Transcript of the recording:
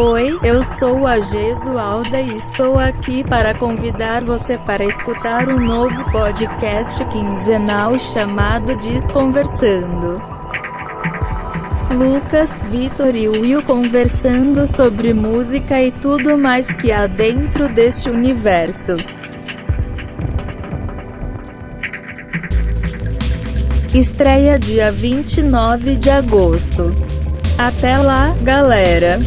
Oi, eu sou a Gesualda e estou aqui para convidar você para escutar um novo podcast quinzenal chamado Desconversando. Lucas, Vitor e Will conversando sobre música e tudo mais que há dentro deste universo. Estreia dia 29 de agosto. Até lá, galera!